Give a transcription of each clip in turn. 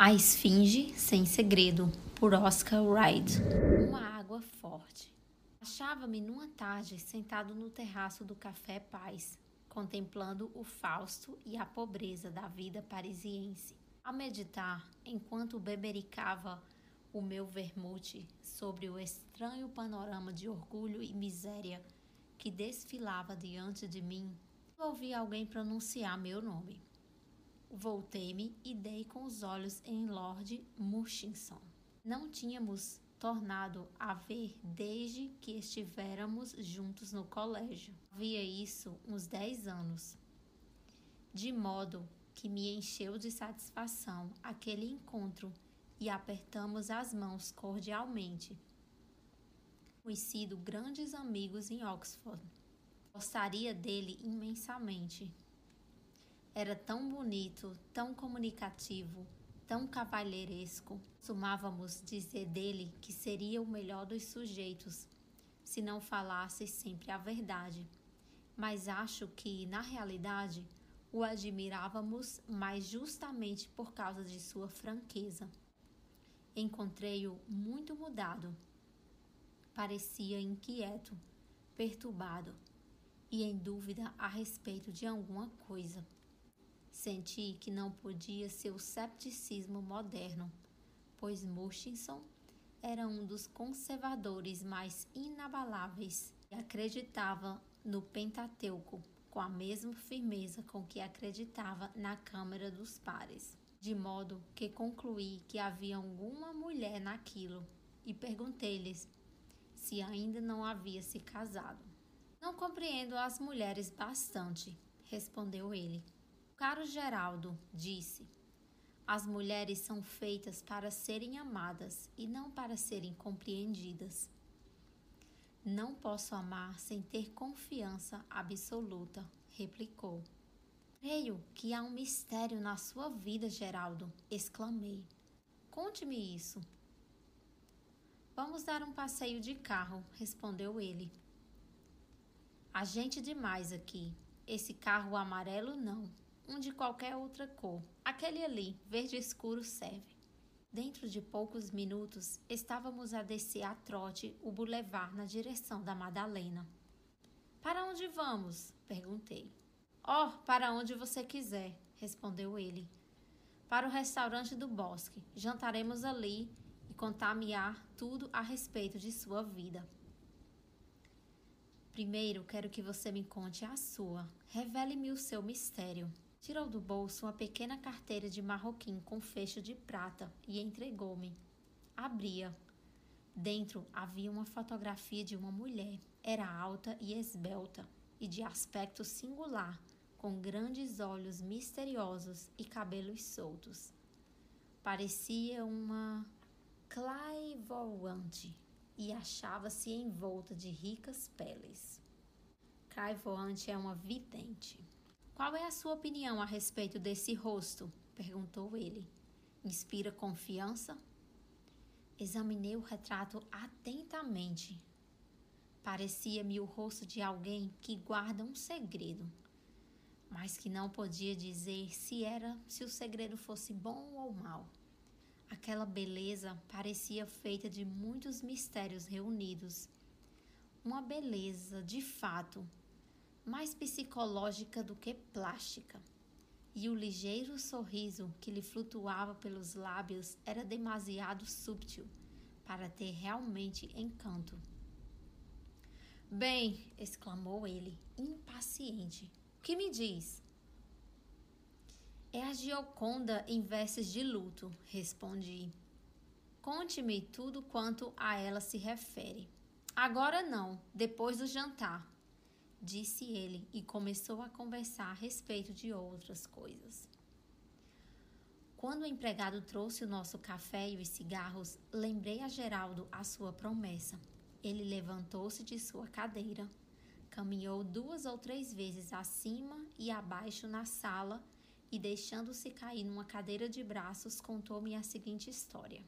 A Esfinge Sem Segredo, por Oscar Wilde. Uma água forte. Achava-me numa tarde sentado no terraço do Café Paz, contemplando o Fausto e a pobreza da vida parisiense. A meditar, enquanto bebericava o meu vermute sobre o estranho panorama de orgulho e miséria que desfilava diante de mim, ouvi alguém pronunciar meu nome. Voltei-me e dei com os olhos em Lord Murchison. Não tínhamos tornado a ver desde que estivéramos juntos no colégio. Havia isso uns dez anos. De modo que me encheu de satisfação aquele encontro e apertamos as mãos cordialmente. Fomos sido grandes amigos em Oxford. Gostaria dele imensamente. Era tão bonito, tão comunicativo, tão cavalheiresco. Sumávamos dizer dele que seria o melhor dos sujeitos, se não falasse sempre a verdade. Mas acho que, na realidade, o admirávamos mais justamente por causa de sua franqueza. Encontrei-o muito mudado. Parecia inquieto, perturbado e em dúvida a respeito de alguma coisa. Senti que não podia ser o cepticismo moderno, pois Murchison era um dos conservadores mais inabaláveis e acreditava no Pentateuco com a mesma firmeza com que acreditava na Câmara dos Pares, de modo que concluí que havia alguma mulher naquilo e perguntei-lhes se ainda não havia se casado. Não compreendo as mulheres bastante, respondeu ele. Caro Geraldo, disse, as mulheres são feitas para serem amadas e não para serem compreendidas. Não posso amar sem ter confiança absoluta, replicou. Creio que há um mistério na sua vida, Geraldo, exclamei. Conte-me isso. Vamos dar um passeio de carro, respondeu ele. A gente demais aqui. Esse carro amarelo não um de qualquer outra cor. Aquele ali, verde escuro, serve. Dentro de poucos minutos, estávamos a descer a trote o bulevar na direção da Madalena. Para onde vamos? perguntei. Oh, para onde você quiser, respondeu ele. Para o restaurante do bosque. Jantaremos ali e contar-me-á tudo a respeito de sua vida. Primeiro, quero que você me conte a sua. Revele-me o seu mistério. Tirou do bolso uma pequena carteira de marroquim com fecho de prata e entregou-me. Abria. Dentro havia uma fotografia de uma mulher. Era alta e esbelta e de aspecto singular, com grandes olhos misteriosos e cabelos soltos. Parecia uma claivoante e achava-se envolta de ricas peles. Claivoante é uma vidente. Qual é a sua opinião a respeito desse rosto? perguntou ele. Inspira confiança? Examinei o retrato atentamente. Parecia-me o rosto de alguém que guarda um segredo, mas que não podia dizer se era se o segredo fosse bom ou mau. Aquela beleza parecia feita de muitos mistérios reunidos. Uma beleza, de fato, mais psicológica do que plástica. E o ligeiro sorriso que lhe flutuava pelos lábios era demasiado sútil para ter realmente encanto. Bem, exclamou ele, impaciente. O que me diz? É a Gioconda em vestes de luto, respondi. Conte-me tudo quanto a ela se refere. Agora não, depois do jantar disse ele e começou a conversar a respeito de outras coisas. Quando o empregado trouxe o nosso café e os cigarros, lembrei a Geraldo a sua promessa. Ele levantou-se de sua cadeira, caminhou duas ou três vezes acima e abaixo na sala e, deixando-se cair numa cadeira de braços, contou-me a seguinte história.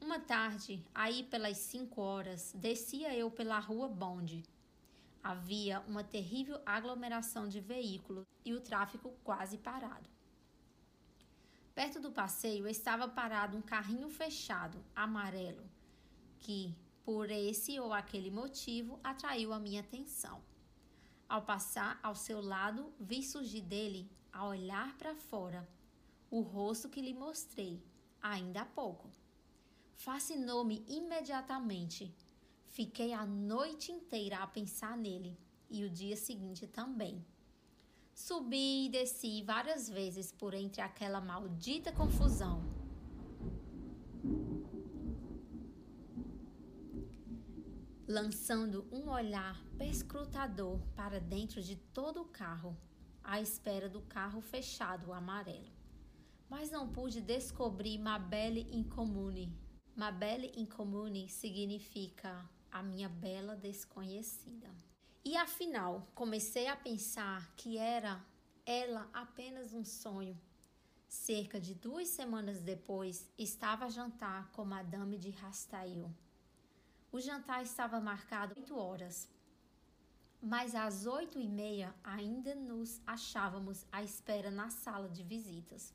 Uma tarde, aí pelas cinco horas, descia eu pela rua Bonde Havia uma terrível aglomeração de veículos e o tráfego quase parado. Perto do passeio estava parado um carrinho fechado, amarelo, que, por esse ou aquele motivo, atraiu a minha atenção. Ao passar ao seu lado, vi surgir dele, a olhar para fora, o rosto que lhe mostrei ainda há pouco. Fascinou-me imediatamente. Fiquei a noite inteira a pensar nele e o dia seguinte também. Subi e desci várias vezes por entre aquela maldita confusão. Lançando um olhar perscrutador para dentro de todo o carro, à espera do carro fechado amarelo. Mas não pude descobrir Mabelle Incomune. Mabelle Incomune significa a minha bela desconhecida. E afinal, comecei a pensar que era ela apenas um sonho. Cerca de duas semanas depois, estava a jantar com Madame de Rastail. O jantar estava marcado oito horas, mas às oito e meia ainda nos achávamos à espera na sala de visitas.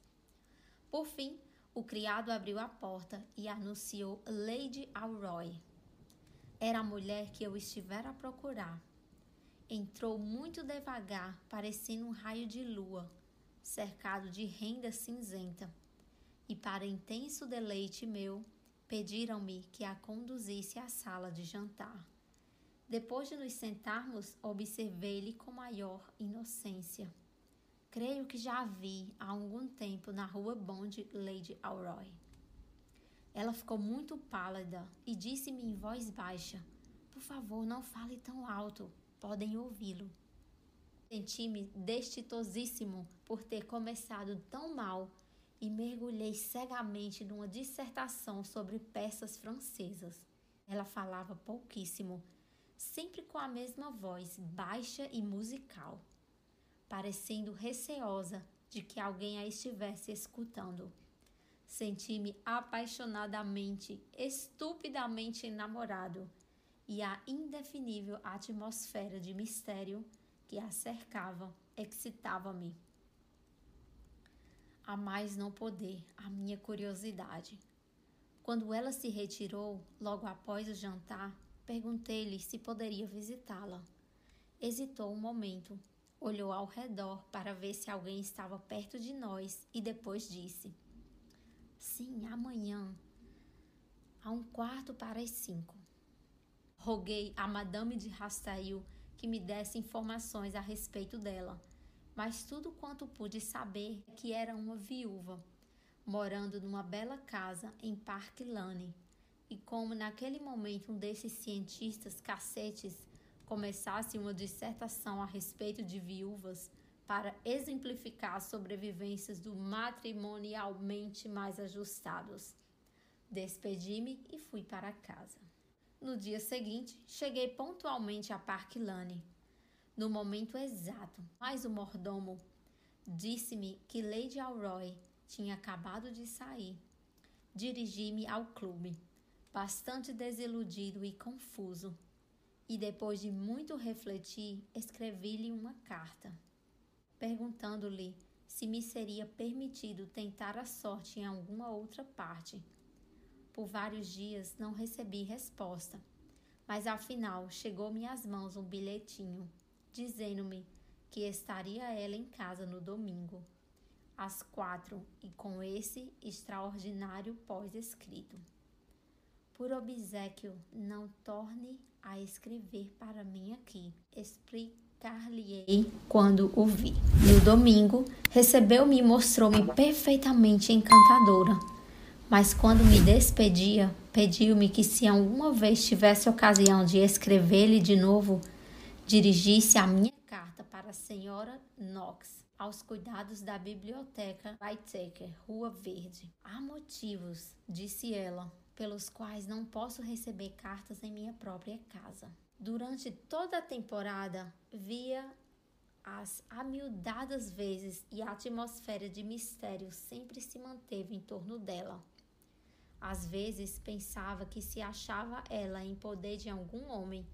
Por fim, o criado abriu a porta e anunciou Lady Alroy. Era a mulher que eu estivera a procurar entrou muito devagar, parecendo um raio de lua, cercado de renda cinzenta. E para intenso deleite meu, pediram-me que a conduzisse à sala de jantar. Depois de nos sentarmos, observei-lhe com maior inocência. Creio que já a vi há algum tempo na rua Bond Lady Alroy. Ela ficou muito pálida e disse-me em voz baixa: Por favor, não fale tão alto podem ouvi-lo. Senti-me destituosíssimo por ter começado tão mal e mergulhei cegamente numa dissertação sobre peças francesas. Ela falava pouquíssimo, sempre com a mesma voz, baixa e musical, parecendo receosa de que alguém a estivesse escutando. Senti-me apaixonadamente, estupidamente enamorado e a indefinível atmosfera de mistério que a cercava excitava-me. A mais não poder, a minha curiosidade. Quando ela se retirou, logo após o jantar, perguntei-lhe se poderia visitá-la. Hesitou um momento, olhou ao redor para ver se alguém estava perto de nós e depois disse: Sim, amanhã, a um quarto para as cinco. Roguei a Madame de Rastail que me desse informações a respeito dela, mas tudo quanto pude saber é que era uma viúva, morando numa bela casa em Park Lane. E como naquele momento um desses cientistas cacetes começasse uma dissertação a respeito de viúvas para exemplificar as sobrevivências do matrimonialmente mais ajustados. Despedi-me e fui para casa. No dia seguinte, cheguei pontualmente a Park Lane, no momento exato, mas o mordomo disse-me que Lady Alroy tinha acabado de sair. Dirigi-me ao clube, bastante desiludido e confuso, e depois de muito refletir, escrevi-lhe uma carta, perguntando-lhe se me seria permitido tentar a sorte em alguma outra parte por vários dias não recebi resposta, mas afinal chegou-me às mãos um bilhetinho dizendo-me que estaria ela em casa no domingo, às quatro, e com esse extraordinário pós-escrito. Por obsequio, não torne a escrever para mim aqui. Explicar-lhe-ei quando o vi. No domingo, recebeu-me e mostrou-me perfeitamente encantadora mas quando me despedia, pediu-me que, se alguma vez tivesse ocasião de escrever-lhe de novo, dirigisse a minha carta para a senhora Knox, aos cuidados da biblioteca Whitaker, Rua Verde. Há motivos, disse ela, pelos quais não posso receber cartas em minha própria casa. Durante toda a temporada, via as amiudadas vezes e a atmosfera de mistério sempre se manteve em torno dela. Às vezes pensava que se achava ela em poder de algum homem,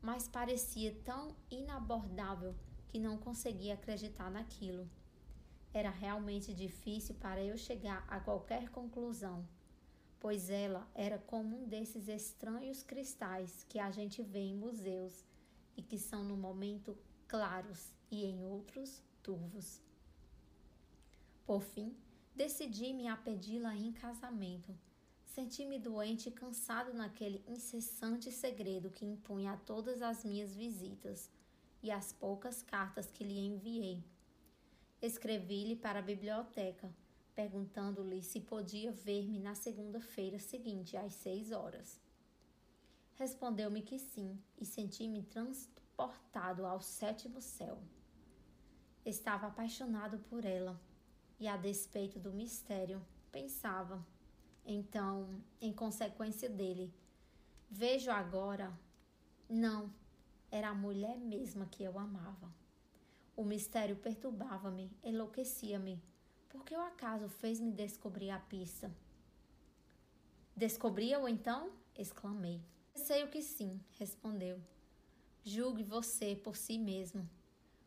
mas parecia tão inabordável que não conseguia acreditar naquilo. Era realmente difícil para eu chegar a qualquer conclusão, pois ela era como um desses estranhos cristais que a gente vê em museus e que são no momento claros e em outros turvos. Por fim, decidi-me a pedi-la em casamento. Senti-me doente e cansado naquele incessante segredo que impunha a todas as minhas visitas e as poucas cartas que lhe enviei. Escrevi-lhe para a biblioteca, perguntando-lhe se podia ver-me na segunda-feira seguinte, às seis horas. Respondeu-me que sim, e senti-me transportado ao sétimo céu. Estava apaixonado por ela, e a despeito do mistério, pensava. Então, em consequência dele, vejo agora. Não, era a mulher mesma que eu amava. O mistério perturbava-me, enlouquecia-me. Por que o acaso fez-me descobrir a pista? Descobriu então? exclamei. Sei o que sim, respondeu. Julgue você por si mesmo.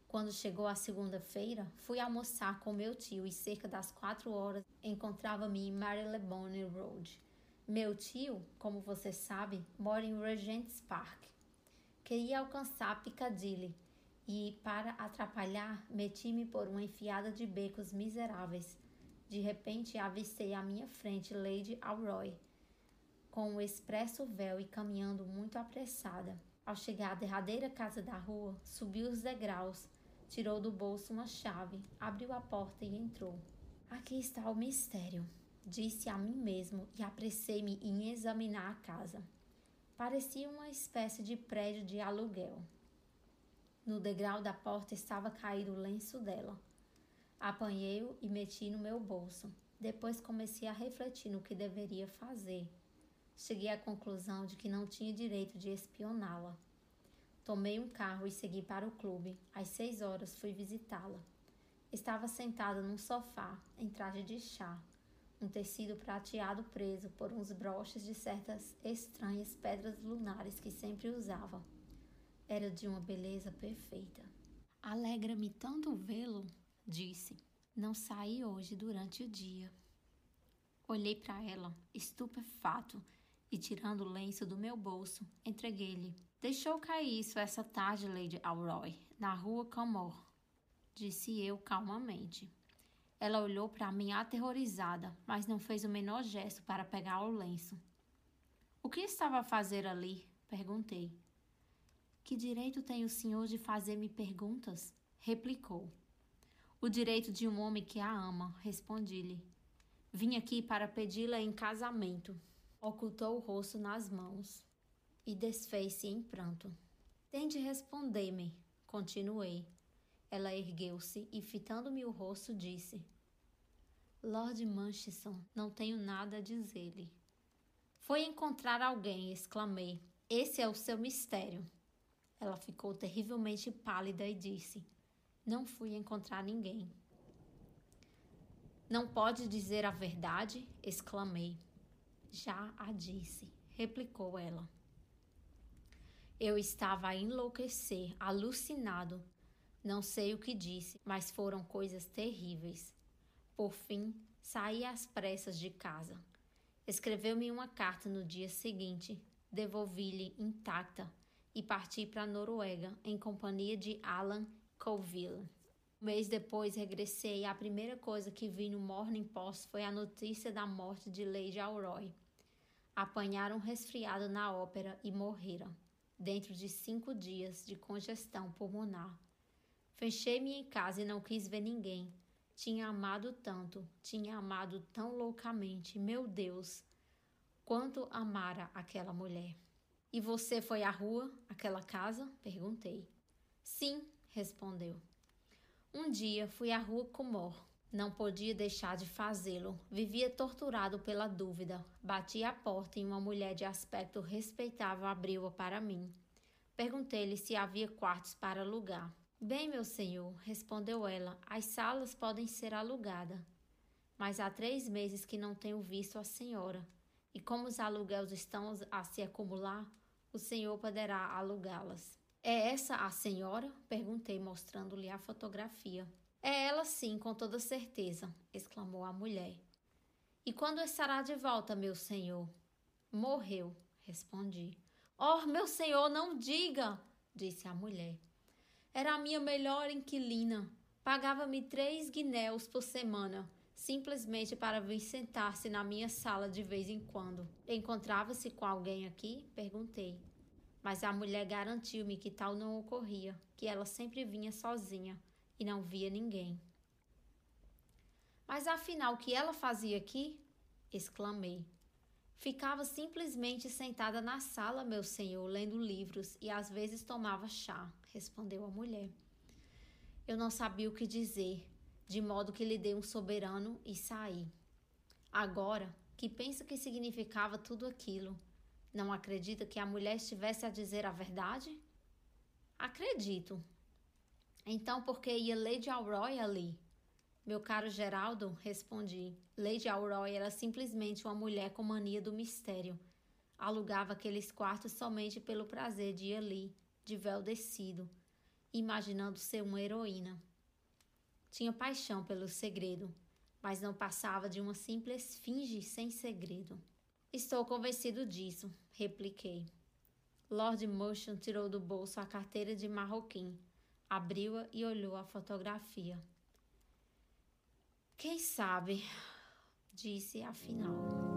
Quando chegou a segunda-feira, fui almoçar com meu tio e cerca das quatro horas encontrava-me em Marylebone Road. Meu tio, como você sabe, mora em Regent's Park. Queria alcançar Piccadilly e, para atrapalhar, meti-me por uma enfiada de becos miseráveis. De repente, avistei à minha frente Lady Alroy, com o expresso véu e caminhando muito apressada. Ao chegar à derradeira casa da rua, subiu os degraus, tirou do bolso uma chave, abriu a porta e entrou. Aqui está o mistério, disse a mim mesmo e apressei-me em examinar a casa. Parecia uma espécie de prédio de aluguel. No degrau da porta estava caído o lenço dela. Apanhei-o e meti no meu bolso. Depois comecei a refletir no que deveria fazer. Cheguei à conclusão de que não tinha direito de espioná-la. Tomei um carro e segui para o clube. Às seis horas fui visitá-la. Estava sentada num sofá, em traje de chá, um tecido prateado preso por uns broches de certas estranhas pedras lunares que sempre usava. Era de uma beleza perfeita. Alegra-me tanto vê-lo, disse. Não saí hoje durante o dia. Olhei para ela, estupefato, e tirando o lenço do meu bolso, entreguei-lhe. Deixou cair isso essa tarde, Lady Alroy, na rua Camor, disse eu calmamente. Ela olhou para mim aterrorizada, mas não fez o menor gesto para pegar o lenço. O que estava a fazer ali? perguntei. Que direito tem o senhor de fazer-me perguntas? replicou. O direito de um homem que a ama, respondi-lhe. Vim aqui para pedi-la em casamento. Ocultou o rosto nas mãos e desfez-se em pranto. Tente responder-me, continuei. Ela ergueu-se e, fitando-me o rosto, disse: Lord Manchison, não tenho nada a dizer-lhe. Foi encontrar alguém, exclamei. Esse é o seu mistério. Ela ficou terrivelmente pálida e disse: Não fui encontrar ninguém. Não pode dizer a verdade? exclamei. Já a disse, replicou ela. Eu estava a enlouquecer, alucinado. Não sei o que disse, mas foram coisas terríveis. Por fim, saí às pressas de casa. Escreveu-me uma carta no dia seguinte, devolvi-lhe intacta e parti para a Noruega em companhia de Alan Colville. Um mês depois regressei e a primeira coisa que vi no Morning Post foi a notícia da morte de Lady Alroy. Apanharam um resfriado na ópera e morreram, dentro de cinco dias de congestão pulmonar. Fechei-me em casa e não quis ver ninguém. Tinha amado tanto, tinha amado tão loucamente, meu Deus! Quanto amara aquela mulher. E você foi à rua, àquela casa? perguntei. Sim, respondeu. Um dia fui à rua Comor. Não podia deixar de fazê-lo. Vivia torturado pela dúvida. Bati à porta e uma mulher de aspecto respeitável abriu-a para mim. Perguntei-lhe se havia quartos para alugar. Bem, meu senhor, respondeu ela, as salas podem ser alugadas. Mas há três meses que não tenho visto a senhora. E como os aluguéis estão a se acumular, o senhor poderá alugá-las. É essa a senhora? perguntei, mostrando-lhe a fotografia. É ela sim, com toda certeza, exclamou a mulher. E quando estará de volta, meu senhor? Morreu, respondi. Oh, meu senhor, não diga, disse a mulher. Era a minha melhor inquilina. Pagava-me três guinéus por semana, simplesmente para vir sentar-se na minha sala de vez em quando. Encontrava-se com alguém aqui? Perguntei. Mas a mulher garantiu-me que tal não ocorria, que ela sempre vinha sozinha e não via ninguém. Mas afinal, o que ela fazia aqui? exclamei. Ficava simplesmente sentada na sala, meu senhor, lendo livros e às vezes tomava chá, respondeu a mulher. Eu não sabia o que dizer, de modo que lhe dei um soberano e saí. Agora, que pensa que significava tudo aquilo? Não acredita que a mulher estivesse a dizer a verdade? Acredito. Então, por que ia Lady Aurora ali? Meu caro Geraldo, respondi. Lady Aurora era simplesmente uma mulher com mania do mistério. Alugava aqueles quartos somente pelo prazer de ir ali, de véu descido, imaginando ser uma heroína. Tinha paixão pelo segredo, mas não passava de uma simples finge sem segredo. Estou convencido disso, repliquei. Lord Motion tirou do bolso a carteira de marroquim, abriu-a e olhou a fotografia. Quem sabe? Disse afinal.